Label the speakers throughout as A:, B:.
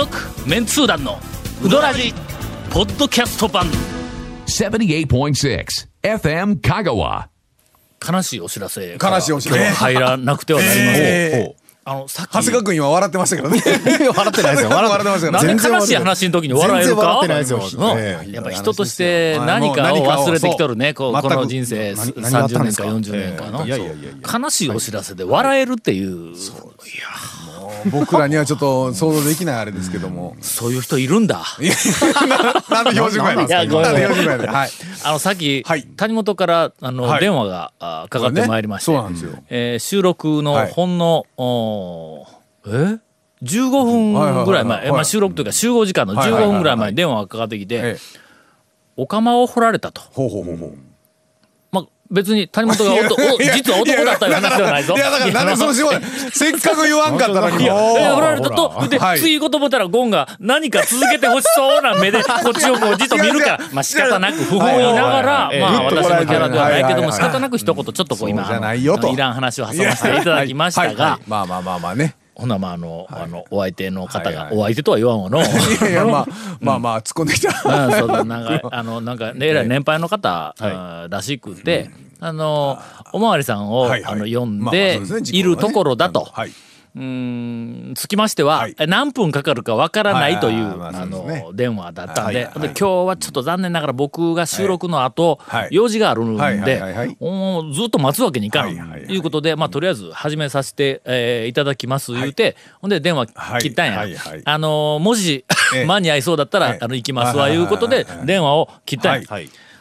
A: 続メンツー団のウドラジポッドキャスト版。
B: 78.6 FM Kagawa.
A: 悲しいお知らせ。
C: 悲しいお知らせ。
A: 入らなくてはなりません、
C: えー
A: あのさっき。
C: 長谷川君今笑ってましたけどね。
D: 笑ってないですよ。
C: 笑ってましたけど。
A: なんで
C: 全然
A: 悲しい話の時に笑える
D: 全然笑
A: か
D: ってないですよ。
A: やっぱ人として
C: はい
A: 何かを忘れてきとるねこうこの人生
D: 何何があった
A: 30年か？
D: んですか
A: 40年かの。
D: いやいやいやいや。
A: 悲しいお知らせで笑えるっていう。
C: 僕らにはちょっと想像できないあれですけども。
A: そういう人いるんだ。
C: なんで標準語やねん
A: いやごめん。
C: なんで標準語やねんはい。
A: あのさっき
C: はい。
A: 谷本からあの
C: はい。
A: 電話があかかってまいりまして。
C: そうなんですよ。
A: えー収録の
C: はい。
A: ほんのえ？15分ぐらい前、まあ、収録というか集合時間の15分ぐらい前に電話がかかってきて、
C: ええ。
A: お釜を掘られたと。
C: ほうほうほうほう。
A: まあ、別に谷本が実は男だったいう話ではないぞ。
C: いやだからなんでその仕事せっかく言わんかったのに
A: いや、
C: も。う
A: いや掘られたと、で、
C: はい。
A: 次言うと思ったらゴンが何か続けてほしそうな目でこっちをこうじっと見るから。まあ仕方なく不本意ながら、
D: はい。
A: まあ私のキャラではないけども仕方なく一言ちょっとこう今、
C: いよと。
A: いらん話を挟ませていただきましたが、
C: まあまあまあまあね
A: ほなまああの、あのお相手の方が、
C: はいはい。
A: お相手とは言わんわの。
C: いやいや まあまあまあ突っ込んできた。
A: うん、そうだなんか あのなんかねえらい年配の方、あーらしくて、あのおまわりさんを、
C: はいはい。
A: あの呼んでいるところだと。
C: はい
A: うんつきましては、
C: はい。
A: え何分かかるかわからないという、
C: あ
A: の電話だったんで,、で今日はちょっと残念ながら僕が収録の後、
C: はい。
A: 用事があるんで、ずっと待つわけにいかん、ということで、まあ、とりあえず始めさせて、えーいただきます言うて、ほんで電話切ったんや。あのもし、
C: ええ。
A: 間に合いそうだったら、
C: ええ。
A: あの行きますわ
C: はい
A: うことで電話を切ったんや。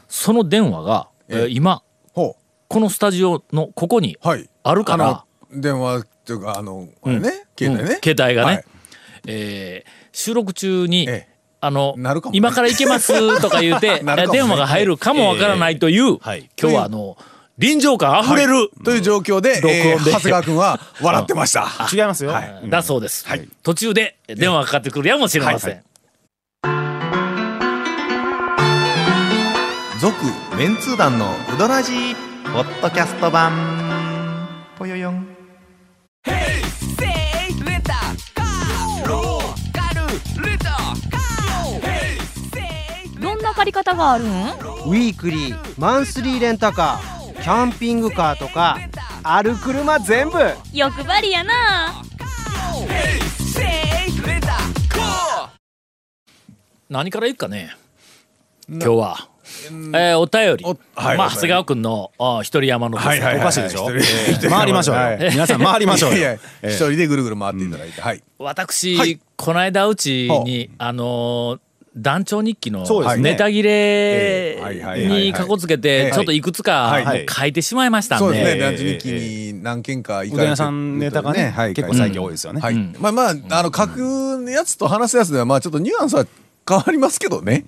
A: その電話が、え今
C: ほ
A: このスタジオのここにあるから、
C: 電話っていうかあのあれね携帯
A: うん。
C: ね
A: 携帯がね、
C: はい。
A: えー収録中に、
C: ええ。
A: あの
C: なるかもね。
A: 今から行けます とか言うて、
C: なるかもね。
A: 電話が入るかもわからないという、
D: はい
A: 今日はあの臨場感あふれる、
C: とい。う状況で。
A: 録音で。
C: えー長谷川君は笑ってました。
D: 違いますよ。
C: はい。
A: だそうです、途中で電話がかかってくるやもしれません、
E: 続メンツー団のウドラジーポッドキャスト版。ぽよよん
F: 借り方があるん？
G: ウィークリーマンスリーレンタカーキャンピングカーとかある車全部。
F: 欲張りやな。
A: 何からいくかね今日は、えーお便り、
C: おはい
A: まあ、長谷川君のあ一人山のです、
C: はいはいはい
D: おかしいでしょ？
C: 一人一人
D: 回りましょうよ。
C: はい。
D: 皆さん回りましょうよ。
C: いやいや
D: ええ
C: 一人でぐるぐる回っていただいて。はい。
A: 私、
C: はい。
A: この間うちにあのー団長日記のネタ切れ
C: はいはいはい
A: にかこつけて
C: ええ
A: ちょっといくつか書いてしまいましたん
C: そうですね。
A: で
C: 団地日記に何件か行かれて
D: うどん屋さんネタがね
C: はい
D: 結構最近多いですよね。
C: はい。
A: うん。
C: まあまああの書くやつと話すやつではまあちょっとニュアンスは変わりますけどね。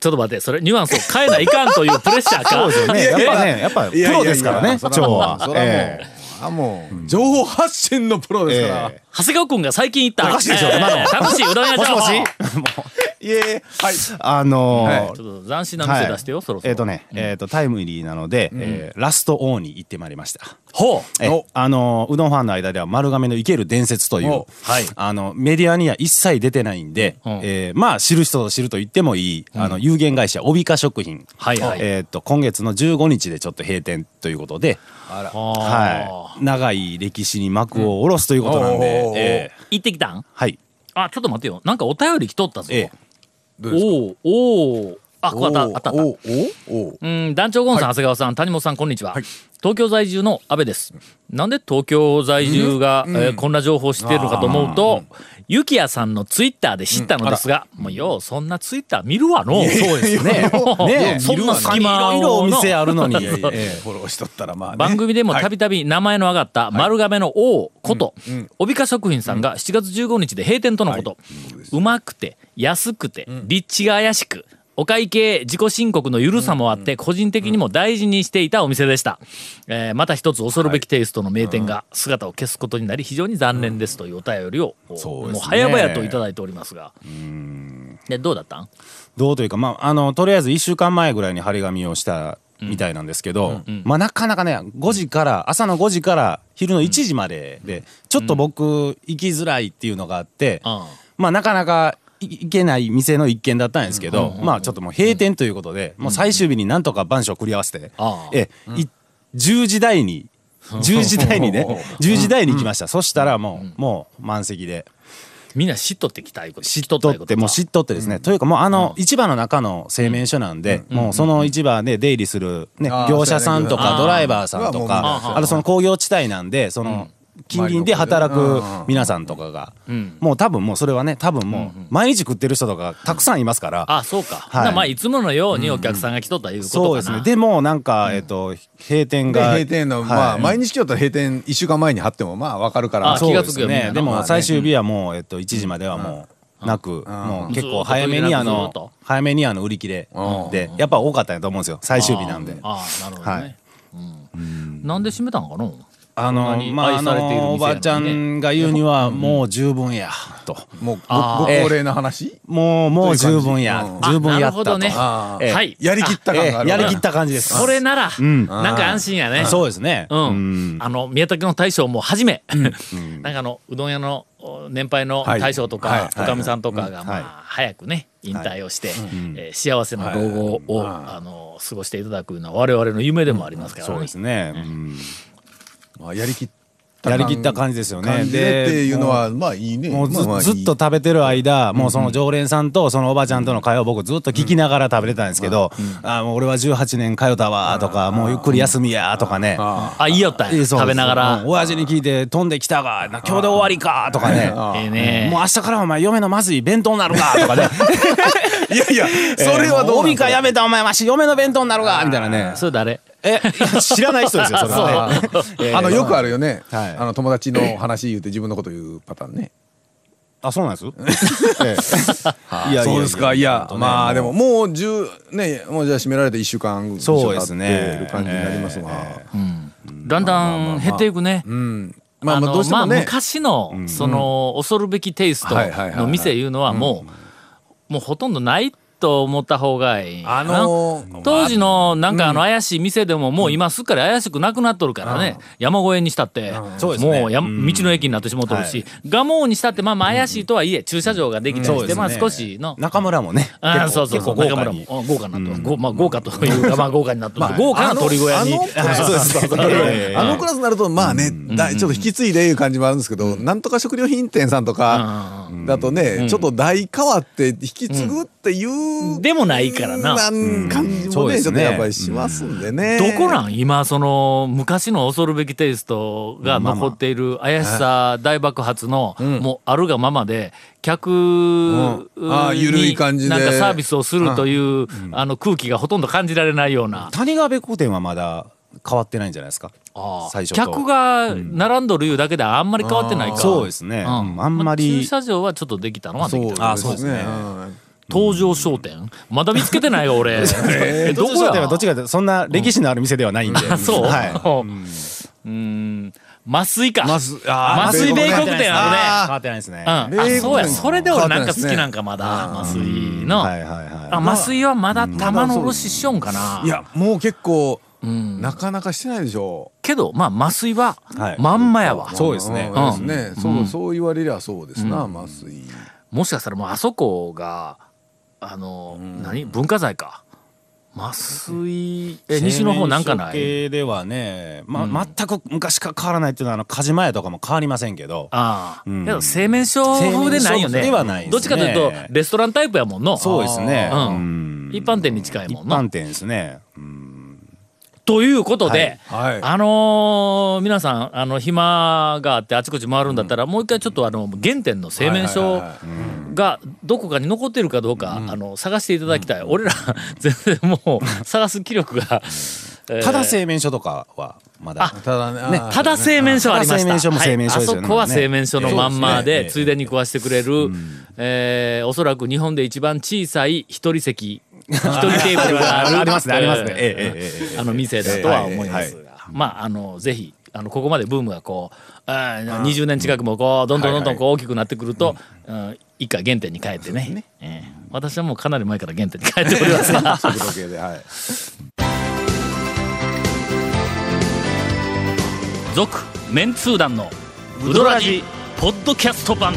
A: ちょっと待ってそれニュアンスを変えないかんというプレッシャーか。
D: そうですよね。や。っぱね、やっぱプロですからね、蝶は。
C: そらもう
D: え
C: あもう情報発信のプロですから。
D: え
A: 長谷川君が最近言った。
D: おかしいでしょ
A: えー
D: 今の。
A: 楽しいうどん屋情報
D: もしもし？
C: いえはい。
D: あのー
C: はい。
A: ちょっと斬新な店出してよ、そろそろ。
D: えっとね、えっとタイムリーなので、えーラストオーに行ってまいりました。
A: ほう。
D: え
C: お。
D: あのうどんファンの間では丸亀の生ける伝説という
C: お、
A: はい。
D: あのメディアには一切出てないんで、
A: うん。
D: えーまあ知る人ぞ知ると言ってもいい、あの有限会社帯化食品、
A: はいはい。
D: えっと今月の15日でちょっと閉店ということで、
C: あら。
D: はい、長い歴史に幕を下ろすということなんで、
C: うん
D: えー。
A: 行ってきたん？
D: はい、
A: あちょっと待ってよ。なんかお便り来とったぞ、
D: ええ
A: おおおあこうあったあったあった。
C: おおおお
A: うん、団長ゴンさん、長谷川さん、谷本さん、こんにちは、
C: はい。
A: 東京在住の安倍です。なんで東京在住が、えーこんな情報を知っているのかと思うと、ゆきやさんのツイッターで知ったのですが、もうよう、そんなツイッター見るわの。そうですね。
D: ね
A: そんな隙間を
D: いろいろお店あるのに、
C: フォローしとったらまあね。
A: 番組でも
C: はい。
A: たびたび名前の挙がった丸亀の王こと、帯化食品さんが7月15日で閉店とのこと、うまくて安くて立地が怪しくお会計自己申告の緩さもあって個人的にも大事にしていたお店でした、えーまた一つ恐るべきテイストの名店が姿を消すことになり非常に残念ですというお便りを、
D: そうですね。
A: もう早々といただいておりますが。でどうだった？ん
D: どうというか、まあ、あのとりあえず1週間前ぐらいに張り紙をしたみたいなんですけど、まあ、なかなかね5時から朝の5時から昼の1時まででちょっと僕行きづらいっていうのがあって、
A: うん。
D: まあなかなかいいけない店の一軒だったんですけど、まあちょっともう閉店ということで、もう最終日になんとか番所を繰り合わせて、えい10時台に10時台にね 10時台に行きました、そしたらもう、もう満席で。
A: みんな知っとってきたいこと
D: 知っとってもう知っとってですね、というかもうあの市場の中の製麺所なんで、もうその市場で出入りする、ね業者さんとかドライバーさんとかあとその工業地帯なんでその近隣で働く皆さんとかが。もう多分もうそれはね多分もう毎日食ってる人とかたくさんいますから。
A: あそうか、
D: はい。
A: まあいつものようにお客さんが来とったいうことかな、
D: そうですね。でもなんか、えっと、閉店
C: で
D: が。
C: 閉店の、まあ、
D: はい
C: 毎日来よったら閉店1週間前に貼っても、まあ、わかるから。
A: あ
D: そう
A: 気がつくよ
D: ね。
A: の
D: でも最終日はもう、えっと、1時まではもう、なく、もう結構早めにあの早めにあの、売り切れで、やっぱ多かったんやと思うんですよ。最終日なんで。
A: ああなるほどね、
D: はい。
A: うん、なんで閉めたんかな
D: あの、まあ、あ
A: の
D: おばちゃんが言うには、もう十分や、と。
C: もうご、高齢な話？
D: もう、もう十分や
C: うん、
D: 十分やったと。
A: あなるほどね。はい。
C: やりきった感がある。
D: ええ。やりきった感じです。
A: それなら、なんか安心やね。
D: そうですね。
A: うん、あの宮武の大将もはじめ、なんかあのうどん屋のお年配の大将とか、
C: はい。はい。
A: おかみさんとかが、
D: はい。
A: まあ、早くね引退をして、えー幸せな老後を、あの過ごしていただくのは我々の夢でもありますからね。
D: そうですね。うん
C: まあ、やりきった
D: やりきった感じですよね。
C: でっていうのは、まあいいね。
D: もうず,、
C: まあまあいい
D: ずっと食べてる間、もうその常連さんとそのおばちゃんとの会話を僕ずっと聞きながら食べてたんですけど、あもう俺は18年通ったわとか、もうゆっくり休みやとかね。
C: あ
A: あいいよった食べながら。
D: うん。親父に聞いて飛んできたが、な今日で終わりかとかね。
A: ええね
D: もう明日からお前嫁のまずい弁当になるかとかね。
C: いやいや、それはどう
D: 帯か？やめたお前わし嫁の弁当になるかみたいなね。
A: それ誰？
D: え、知らない人ですよ、それはね。ええ
C: あの、よくあるよね。
D: はい
C: あの、友達の話言うて自分のこと言うパターンね。
D: あ、そうなんです？ええ いや
C: そうですか？いやまあでも、もう10、ね、もうじゃあ閉められて1週間
D: そうですね
C: る感じになりますが。
A: だんだん減っていくね。
C: うん。まあ
A: あ
C: まあど
A: のまあ
C: うしてもね。
A: 昔のその恐るべきテイストの店いうのはもうもうほとんどないと思った方がいいな。
C: あのー
A: 当時のなんかあの怪しい店でももう今すっかり怪しくなくなっとるからね。山越えにしたって。もうや道の駅になってしもうとるし。蒲生にしたってまあまあ怪しいとはいえ駐車場ができたりしてまあ少しの。
D: 中村もね。
A: あそうそうそう。
D: 結構豪華に。
A: 中村もうん豪華になっとまあ豪華というかまあ豪華になっとる。豪華な鳥小屋に。
C: あのクラス になるとまあね、ちょっと引き継いでいう感じもあるんですけど、なんとか食料品店さんとかだとね、ちょっと代変わって引き継ぐっていう、
A: でもないからな。
C: なん感じもね、
D: そうですね。
C: ちょっとやっぱりしますんでね。
A: どこなん？今その昔の恐るべきテイストが残っている怪しさ大爆発のもうあるがままで客に
C: 感じで。
A: なんかサービスをするというあの空気がほとんど感じられないような。
D: 谷川べこ店はまだ変わってないんじゃないですか？最初と。
A: 客が並んどるいうだけであんまり変わってないか
D: そうですね。
A: うん。
D: うんあんまり
A: 駐。車場はちょっとできたのはで
C: そう
A: きた
D: あそうですね。
C: うん
A: 東上商店まだ見つけてないよ俺。え どこや？
D: はどっちかというとそんな歴史のある店ではないんで。
A: あそう、
D: は
A: うん。麻酔か。麻酔米国
C: 米
A: 店あるね。
D: い。変わってないですね。
A: うん、あ
C: 米国
A: そうや。それで俺なんか好き
C: な
A: んかまだ麻酔の、
D: はいはいはい。
A: あ麻酔はまだ玉の卸ししよんかな、
C: いやもう結構、
A: ん。
C: なかなかしてないでしょ
A: けどまあ麻酔は
D: はい。
A: まんまやわ、
D: そうですね。
C: うん。ですね、そうそう言われりゃそうですな、麻酔。
A: もしかしたらもうあそこがあの、何？文化財か。麻酔え西の方なんかない？
D: 系ではね、まあ、全く昔から変わらないっていうのはあの火事前とかも変わりませんけど。
A: ああ、
D: ん。
A: けど製麺所風でないよね。
D: ではないね。
A: どっちかというとレストランタイプやもんの。
D: そうですね、
A: うん。
D: うん。
A: 一般店に近い
D: 一
A: もんな
D: 般店ですね
A: ということで、
C: はい。はい。
A: あのー皆さんあの暇があってあちこち回るんだったら、もう一回ちょっとあの原点の製麺所がどこかに残っているかどうか、あの探していただきたい、俺ら 全然もう探す気力が、えー
D: ただ製麺所とかはまだ。
C: ただね
A: ただ製麺所ありました。そこは製麺所のまんまで、ついでに食わしてくれる、えーおそらく日本で一番小さい一人席、一人テーブルがある。
D: ありますねありますね。
A: えー
D: え
A: あの店だとは思いますが、まあ、あの、ぜひ、あの、ここまでブームがこう、あー20年近くもこう、どんどんどんどんこう大きくなってくると、うん一回原点に帰ってね。えー私はもうかなり前から原点に帰っております。が。続メンツー団のウドラジポッドキャスト版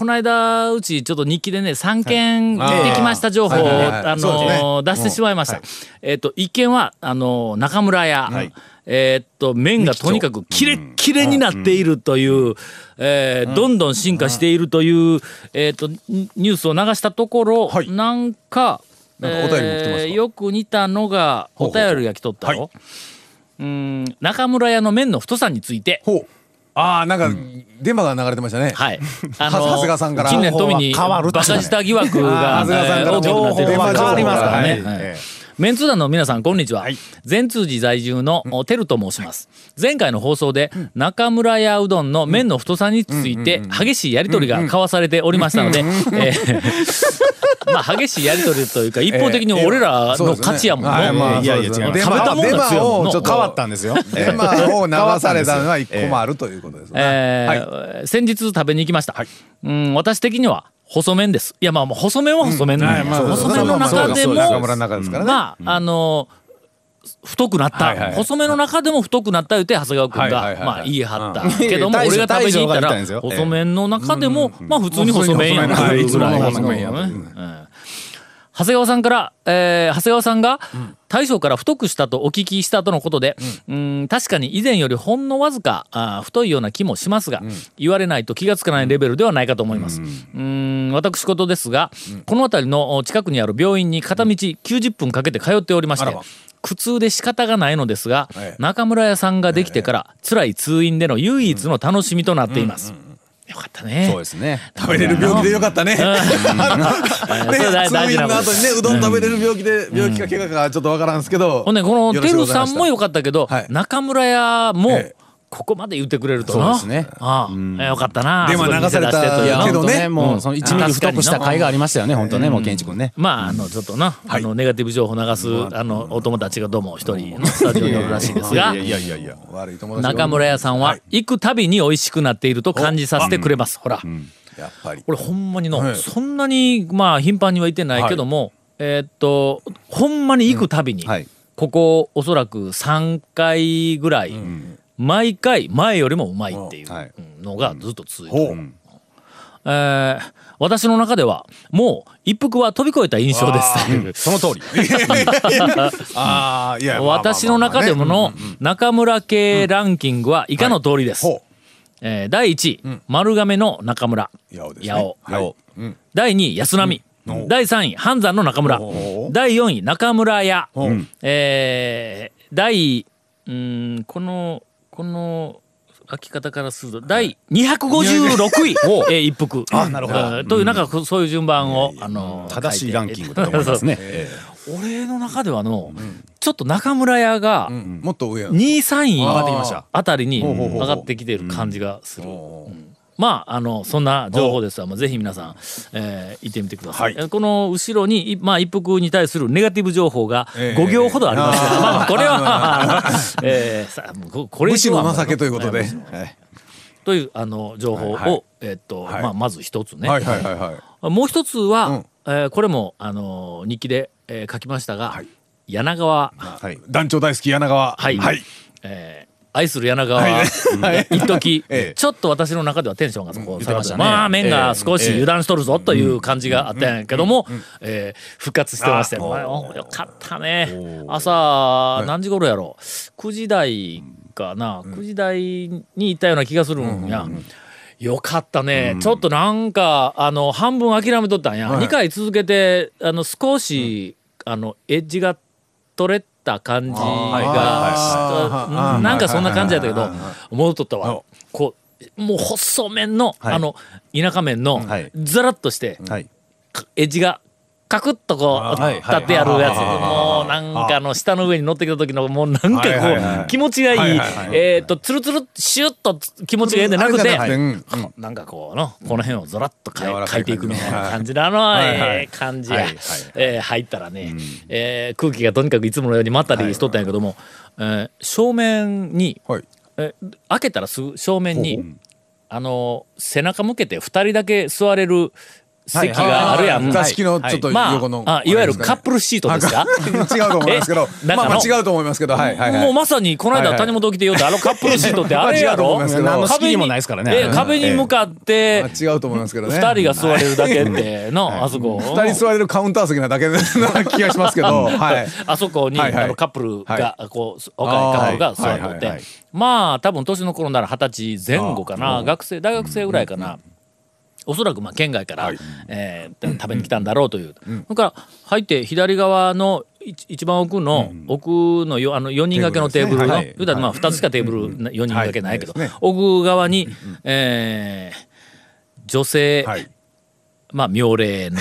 A: この間うちちょっと日記でね3件行ってきました情報を、あのー出してしまいました。えっ、と一件はあのー中村屋、えっと麺がとにかくキレッキレになっているという、えーどんどん進化しているという、えっ、とニニュースを流したところ、
C: はい。
A: なんかえーよく似たのがお便りが来とったよ。うん中村屋の麺の太さについて、
C: ほうああなんか電話が流れてましたね。
A: はい。あ
C: 長谷川さんから。
A: 近年富に
D: 変わる
A: バカ舌疑惑が
C: あー長谷川さんから情報が変わりますからね。
A: はい。
C: え
A: メンツー団の皆さんこんにちは、善通寺在住のテルと申します。前回の放送で中村屋うどんの麺の太さについて激しいやり取りが交わされておりましたので、えー まあ激しいやり取りというか一方的に俺らの勝ちやもん
C: はいまあ
A: の
D: いやいや違う。
A: 食べたもんが強い。もんの
C: デマをちょっと
D: 変わったんですよ。
C: デマを流されたのは一個もあるということですね。
A: えー先日食べに行きました、うん私的には細麺です。いやまあもう細麺は細麺なんや。
C: まあ
A: 細麺の中でもまああの太くなった、細めの中でも太くなった言うて長谷川君が、まあ言い張った、
D: うん。
A: けども俺が食べに行ったら細麺の中でも、まあ普通に細麺やん。という。ん。長谷川さんから、えー長谷川さんが大将から太くしたとお聞きしたとのことで、うん、確かに以前よりほんのわずかあー太いような気もしますが、言われないと気がつかないレベルではないかと思います。うん。私事ですが、この辺りのお近くにある病院に片道90分かけて通っておりまして苦痛で仕方がないのですが、
C: ええ。
A: 中村屋さんができてから辛い通院での唯一の楽しみとなっています。よかったね。
D: そうですね。
C: 食べれる病気でよかったね。ね、
A: 大大事な
C: 後にね、うどん食べれる病気で、病気か怪我かちょっとわからんですけど。
A: ほんで、この
C: よろし
A: テル
C: くございました
A: さんも良かったけど、
C: はい
A: 中村屋も
C: ええ、
A: ここまで言ってくれると
D: そう
A: な。
D: ですね。
A: ああ、よかったな。
C: 電話流されたけどね
D: もうその1ミリ太くした甲斐がありましたよね、本当ね、もう健一君ね。
A: まあ、あの、ちょっとな、あの、ネガティブ情報流す、あ。の、お友達がどうも一人のスタジオにおるらしいですが、
C: いやいやいや、悪い友達が
A: 中村屋さんは、行くたびに美味しくなっていると感じさせてくれます。ほら。
C: やっぱり。
A: これほんまにの、
C: はい。
A: そんなに、まあ、頻繁には行ってないけども、えーっと、ほんまに行くたびに、
D: はい。
A: ここおそらく3回ぐらい、毎回前よりもうまいっていう
D: はい
A: のがずっと続いてる、
C: ほう。
A: えー私の中ではもう一服は飛び越えた印象です。
D: その通り。
C: ああ、いや、
A: 私の中でもの中村系ランキングは以下の通りです。
C: ほ
A: えー第1位、丸亀の中村。
C: う。八尾ですね。
A: 八尾
C: はい。
A: 第2位、安波。第3位、半山の中村。第4位、中村屋。えー第、うーん、この、この、書き方からすると、第256位、えー一服。あ、なるほど。という、なんか、こそういう順番を、あの、
D: 正しいランキングだと思いますね。
A: 俺の中ではの、ちょっと中村屋が、
C: うんもっと上。や
A: 2位3位
C: 上がってきました。
A: あたりに上がってきている感じがする。うんまあ、あの、そんな情報ですわ。まあ、ぜひ皆さん、えー行ってみてください。
C: はい
A: この後ろに、いまあ、一服に対するネガティブ情報が
C: ええ
A: 5行ほどありますが、
C: あー
A: まあ、これは、えーさここれ以上は
C: の情けということで。
A: えー
C: はい
A: という、あの、情報を、
C: はいはい
A: えっと、
C: はい
A: まあ、まず一つね。
C: はいはいはいはい。
A: もう一つは、
C: うん
A: えーこれも、あの、日記で、えー書きましたが、
C: はい
A: 柳川、
D: はい。
C: 団長大好き柳川。
A: はい
C: はい。
A: えー愛する柳川、
C: は
A: 一時、
C: ええ。
A: ちょっと私の中ではテンションがそこ下がって、
D: ま
A: あ麺が少し
C: ええ。
A: 油断しとるぞという感じがあったんやけども、えー復活してまして、よ。かったね。朝、何時頃やろう ?9 時台かな、9時台に行ったような気がするんや。よかったね、ちょっとなんかあの半分諦めとったんや、
C: はい。
A: 2回続けてあの少し、あのエッジが取れた感じが、なんかそんな感じやったけど戻っとったわ。
C: お。
A: こうもう細麺の、
D: はい。
A: あの田舎麺の
D: はい。
A: ザラッとして、エッジがカクッとこう
D: はい
A: 立ってやるやつ、
C: はい
A: もうなんかあの下の上に乗ってきた時のもうなんかこう、気持ちがいい、えっ、とつるつるシュッと気持ちがいいんじゃなくて、
C: なん
A: かこうのこの辺をゾラッとかいていくみたいな感じのあの、ええ感じが、えー入ったらね、えー空気がとにかくいつものようにまったりしとったんやけども、えー正面に、
C: はい。
A: えー開けたらすぐ正面にあの背中向けて2人だけ座れる席があるやん。
C: 座敷のちょっと
A: ま
C: 横の。
A: あ、あいわゆるカップルシートですか？
C: 違うと思いますけど。
A: え
C: まあ違うと思いますけど、はいはいはい。
A: もうまさにこの間谷本起きてよってあのカップルシートって あれやろ？
D: 何の隙にもないですからね。
A: え壁に向かって
C: まあ違うと思いますけどね。
A: 二人が座れるだけってのあそこ。
C: 二人座れるカウンター席なだけな気がしますけど、はい。
A: あそこにあのカップルがこう若いカップルが座って
C: はいはいはい。
A: まあ多分年の頃なら二十歳前後かな。学生大学生ぐらいかなおそらくまあ県外から、えー食べに来たんだろうという、それから入って左側の一一番奥の、奥のよあの4人掛けのテーブルの、
C: ね。はい。
A: 言うたらまあ2つしかテーブル4人掛けないけど、
C: はい。
A: 奥側に、えー女性、
C: はい。
A: まあ妙齢の。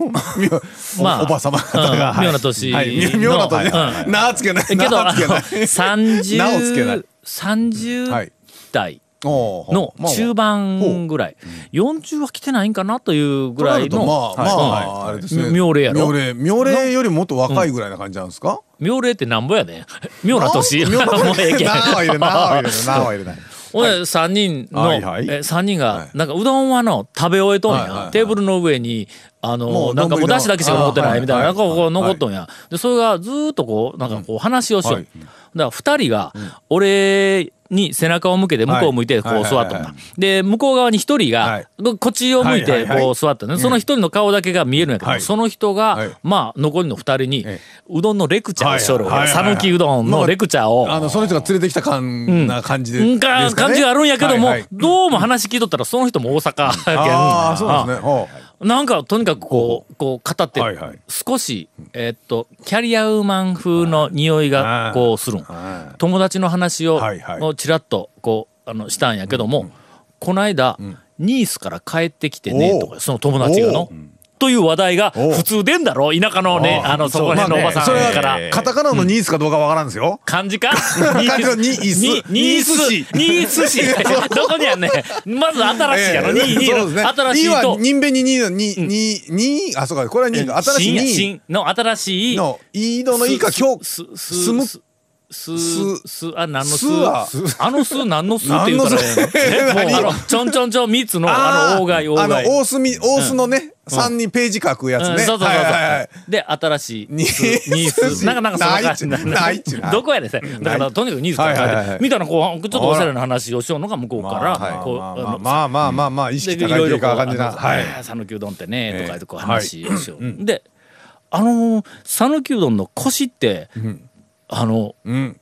C: お
A: まあ
C: おば様方が。
A: うん。妙な年
C: はい。妙な年。
A: うん
C: なあつけない。
A: けど、あの、
C: なあつけない。なおつけない。
A: 30、30
C: はい。
A: 代の
C: まあ
A: 中盤ぐらい、40は来てないんかなというぐらいの、
C: とまあまあ、あれですね。
A: 妙齢やろ。
C: 妙齢。妙齢よりもっと若いぐらいな感じなんですか？
A: 妙齢ってなんぼやねん。妙な年。
C: 妙 な
A: もうええけん。
C: なあは入れな。い。な。あは入れな。い。
A: ほんで、3人の、
C: はいはい。
A: え3人が
C: はい、
A: なんかうどんはの、食べ終えとんや。テーブルの上に、あ
C: も
A: の、
C: う
A: なんかもう
C: 丼の
A: 出汁だけしか残ってないみたいな、なんかこう
C: はい
A: 残っとんや。で、それがずーっとこう、なんかこう話をしよう。
C: はい。
A: だから2人が、俺に背中を向けて、向こうを向いてこ
C: はいう
A: 座っとった。で、向こう側に1人
C: は
A: が
C: い、
A: こっちを向いてこう座ったね。その1人の顔だけが見えるんやけど、
C: はい。
A: その人が
C: はい、
A: まあ、残りの2人に
C: え、
A: うどんのレクチャーをしとる讃岐うどんのレクチャーを。
C: あの、その人が連れてきた感な感じで。
A: 感じがあるんやけども、どうも話聞いとったらその人も大阪やけん。
C: ああ、そうですね。ほ
A: なんかとにかくこうこう語って、
C: はいはい。
A: 少しえーっとキャリアウーマン風の匂いがこうするん、
C: は
A: 友達の話を、
C: はいはい。
A: をちらっとこうあのしたんやけども、この間、ニースから帰ってきてねとかその友達がの。という話題が普通でんだろ田舎のねあのそこら辺のおばさんから、
C: は、カタカナのニースかどうかわからんですよ。
A: 漢字か？
C: 漢字のニース
A: ニニース
C: ニース市
A: ニース市 どこにあんねん。まず新しいやろ、ニーニ。ー新しいと。
C: ニーは、ニンベニニーのニー、ニー、ニー、あ、そうか、これはニーか。新しい
A: 新の新しい。
C: の、イードのイーか、今日、
A: すす
C: すむ？
A: すすすあ何のす？あのす何のす？って言うたらええの？えもうあのちょんちょんちょん三つのあの大貝大
C: あの、
A: 貝
C: 大隅、大須のね、3にページ書くやつね。
A: うんそうそうそうそう、
C: はいはいはい。
A: で新しい
C: ニース
A: なんかなんかそんな感じ。
C: ない
A: どこやでせだからとにかくニースから書いて、
C: はいはいはい。
A: みたいなこうちょっとおしゃれな話をしようのが向こうから、
C: まあまあまあまあまあ、意
A: で
C: 識高いというか感じな。はい。
A: 讃岐うどんってね」とか言ってこう
C: ええ
A: 話をしよう、であの讃岐うどんのコシって、あの
C: うん。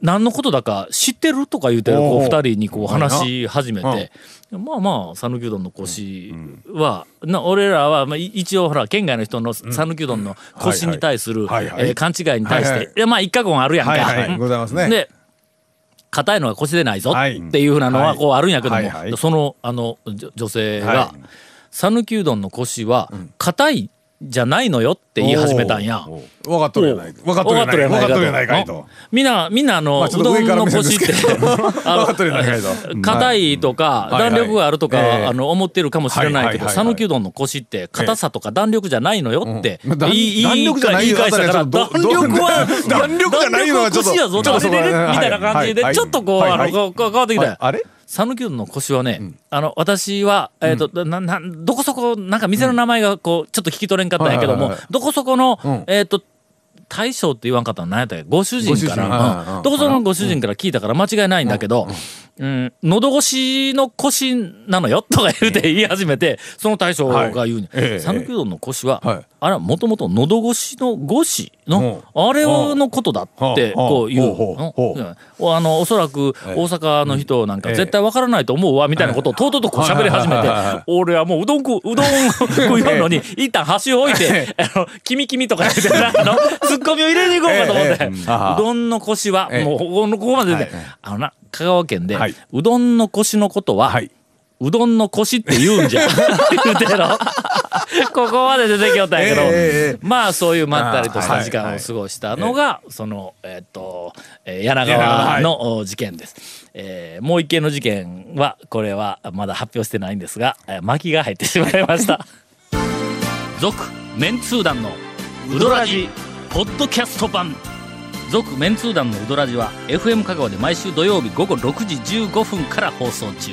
A: 何のことだか知ってるとか言うてこう
C: おう
A: 二人にこう話し始めて、まあまあ讃岐うどんのコシは、な俺らはまあい一応ほら県外の人の讃岐うどんのコシに対する勘違いに対して、まあ一過言あるやんか。
C: はいはい。
A: うん
C: ございますね。
A: で硬いのが腰でないぞ
C: はい
A: っていうふうなのはこうあるんやけども、そのあの女性
C: は
A: が讃岐、うどんの腰は硬いじゃないのよって言い始めたんや。
C: 分かっとるやないか。分かっとるやないか。分かっとるやないと。
A: みんな、みんなあの、うどんの腰って。硬いとか、
C: はい
A: 弾力があるとか、あの、思ってるかもしれないけど、讃岐うどんの腰って、硬さとか弾力じゃないのよって、言い返したから、弾力は、
C: 弾力じゃないのはちょっと
A: 腰やぞ、食べれみたいな感じで、
C: はい
A: ちょっとこう、あの、変わってきたよ。
C: あれ
A: 讃岐うどんの腰はね、あの、私は、えっ、と、な、な、どこそこ、なんか店の名前がこう、ちょっと聞き取れんかったんやけども
C: はいはいはい、
A: どこそこの、
C: ん。
A: えっ、と、大将って言わんかったの何やったっけご主人から、
C: はいはい
A: うん。どこそこのご主人から聞いたから間違いないんだけど、うん、喉越しの腰なのよとか言うて言い始めて、その大将が言うに。讃岐うどんの腰は、
C: はい。
A: あれはもともと喉越しの越しの、あれのことだってこう言う。
C: ほうほうほう。
A: うん。あの、おそらく大阪の人なんか
C: ええ
A: 絶対わからないと思うわ、みたいなことをとうとうとこう喋り始めて俺はもううどん食う、うどん食いようのに、一旦箸を置いて、あの、君君とか言って、なんかの、ツッコミを入れに行こうかと思って、うどんの腰は、
C: ええ。
A: もうここのここまでで、あのな、香川県で
C: はい、
A: うどんの腰のことは
C: は、い。
A: うどんの腰って言うんじゃ。言うてろ。ここまで出てきよったんやけど、
C: ええええ
A: まあそういうまったりとした時間を過ごしたのが、その、えっ、と、えー柳川のお事件です。えーもう一件の事件は、これはまだ発表してないんですが、えー巻きが入ってしまいました。続、メンツー団のウドラジ、ポッドキャスト版。続メンツー団のウドラジは FM 香川で毎週土曜日午後6時15分から放送中。